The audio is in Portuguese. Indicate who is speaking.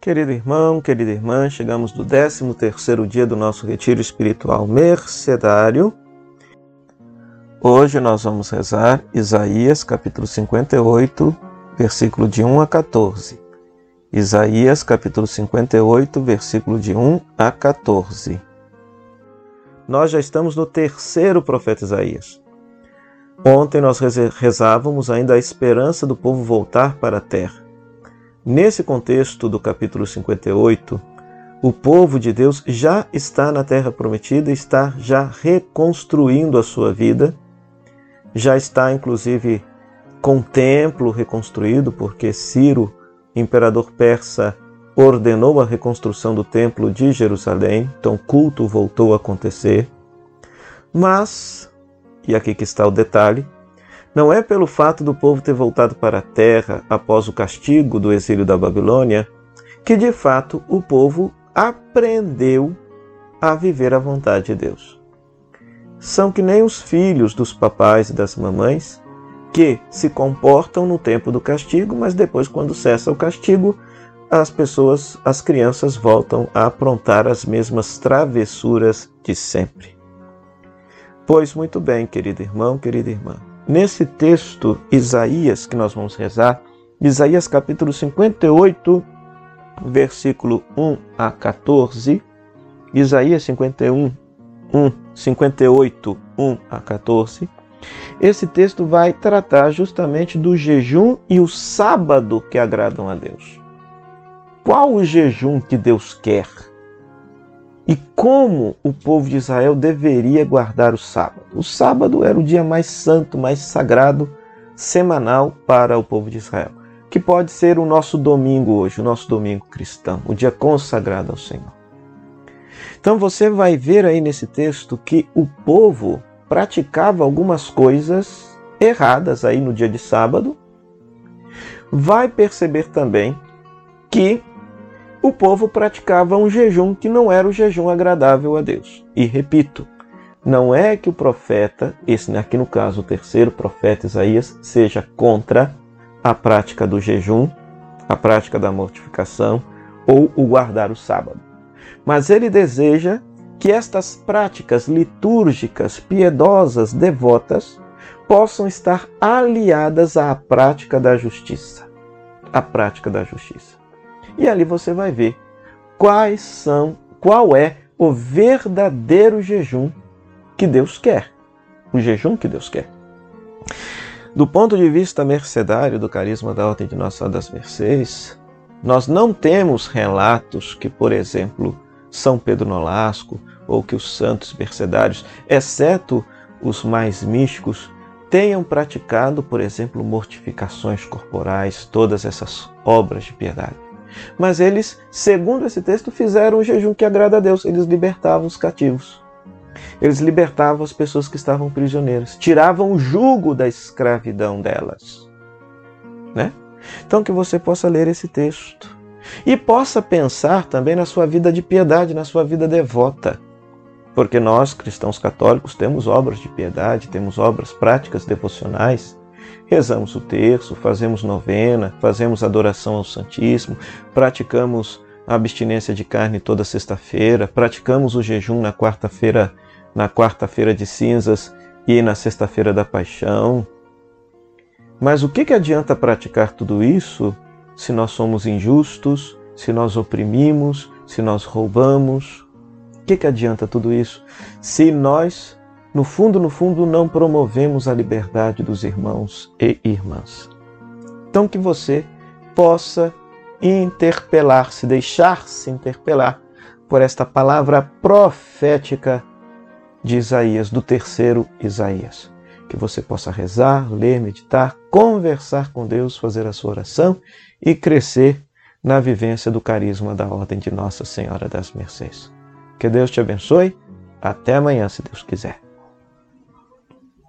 Speaker 1: Querido irmão, querida irmã, chegamos do 13 terceiro dia do nosso retiro espiritual mercedário. Hoje nós vamos rezar Isaías capítulo 58, versículo de 1 a 14. Isaías capítulo 58, versículo de 1 a 14. Nós já estamos no terceiro profeta Isaías. Ontem nós rezávamos ainda a esperança do povo voltar para a terra. Nesse contexto do capítulo 58, o povo de Deus já está na terra prometida, está já reconstruindo a sua vida, já está inclusive com o templo reconstruído, porque Ciro, imperador persa, ordenou a reconstrução do templo de Jerusalém, então culto voltou a acontecer. Mas, e aqui que está o detalhe, não é pelo fato do povo ter voltado para a terra após o castigo do exílio da Babilônia que de fato o povo aprendeu a viver a vontade de Deus. São que nem os filhos dos papais e das mamães que se comportam no tempo do castigo, mas depois, quando cessa o castigo, as pessoas, as crianças voltam a aprontar as mesmas travessuras de sempre. Pois muito bem, querido irmão, querida irmã. Nesse texto, Isaías, que nós vamos rezar, Isaías capítulo 58, versículo 1 a 14, Isaías 51, 1, 58, 1 a 14, esse texto vai tratar justamente do jejum e o sábado que agradam a Deus. Qual o jejum que Deus quer? E como o povo de Israel deveria guardar o sábado. O sábado era o dia mais santo, mais sagrado, semanal para o povo de Israel, que pode ser o nosso domingo hoje, o nosso domingo cristão, o dia consagrado ao Senhor. Então você vai ver aí nesse texto que o povo praticava algumas coisas erradas aí no dia de sábado. Vai perceber também que o povo praticava um jejum que não era o jejum agradável a Deus. E repito, não é que o profeta, esse aqui no caso o terceiro profeta Isaías, seja contra a prática do jejum, a prática da mortificação ou o guardar o sábado. Mas ele deseja que estas práticas litúrgicas, piedosas, devotas, possam estar aliadas à prática da justiça. A prática da justiça. E ali você vai ver quais são, qual é o verdadeiro jejum que Deus quer. O jejum que Deus quer. Do ponto de vista mercedário do carisma da Ordem de Nossa Senhora das Mercês, nós não temos relatos que, por exemplo, São Pedro Nolasco ou que os santos mercedários, exceto os mais místicos, tenham praticado, por exemplo, mortificações corporais, todas essas obras de piedade. Mas eles, segundo esse texto, fizeram um jejum que agrada a Deus. Eles libertavam os cativos. Eles libertavam as pessoas que estavam prisioneiras, tiravam o jugo da escravidão delas. Né? Então que você possa ler esse texto e possa pensar também na sua vida de piedade, na sua vida devota. Porque nós, cristãos católicos, temos obras de piedade, temos obras práticas devocionais rezamos o terço, fazemos novena, fazemos adoração ao Santíssimo, praticamos a abstinência de carne toda sexta-feira, praticamos o jejum na quarta-feira, na quarta-feira de cinzas e na sexta-feira da paixão. Mas o que, que adianta praticar tudo isso se nós somos injustos, se nós oprimimos, se nós roubamos? O que, que adianta tudo isso se nós no fundo, no fundo, não promovemos a liberdade dos irmãos e irmãs. Então, que você possa interpelar-se, deixar-se interpelar por esta palavra profética de Isaías, do terceiro Isaías. Que você possa rezar, ler, meditar, conversar com Deus, fazer a sua oração e crescer na vivência do carisma da Ordem de Nossa Senhora das Mercês. Que Deus te abençoe. Até amanhã, se Deus quiser.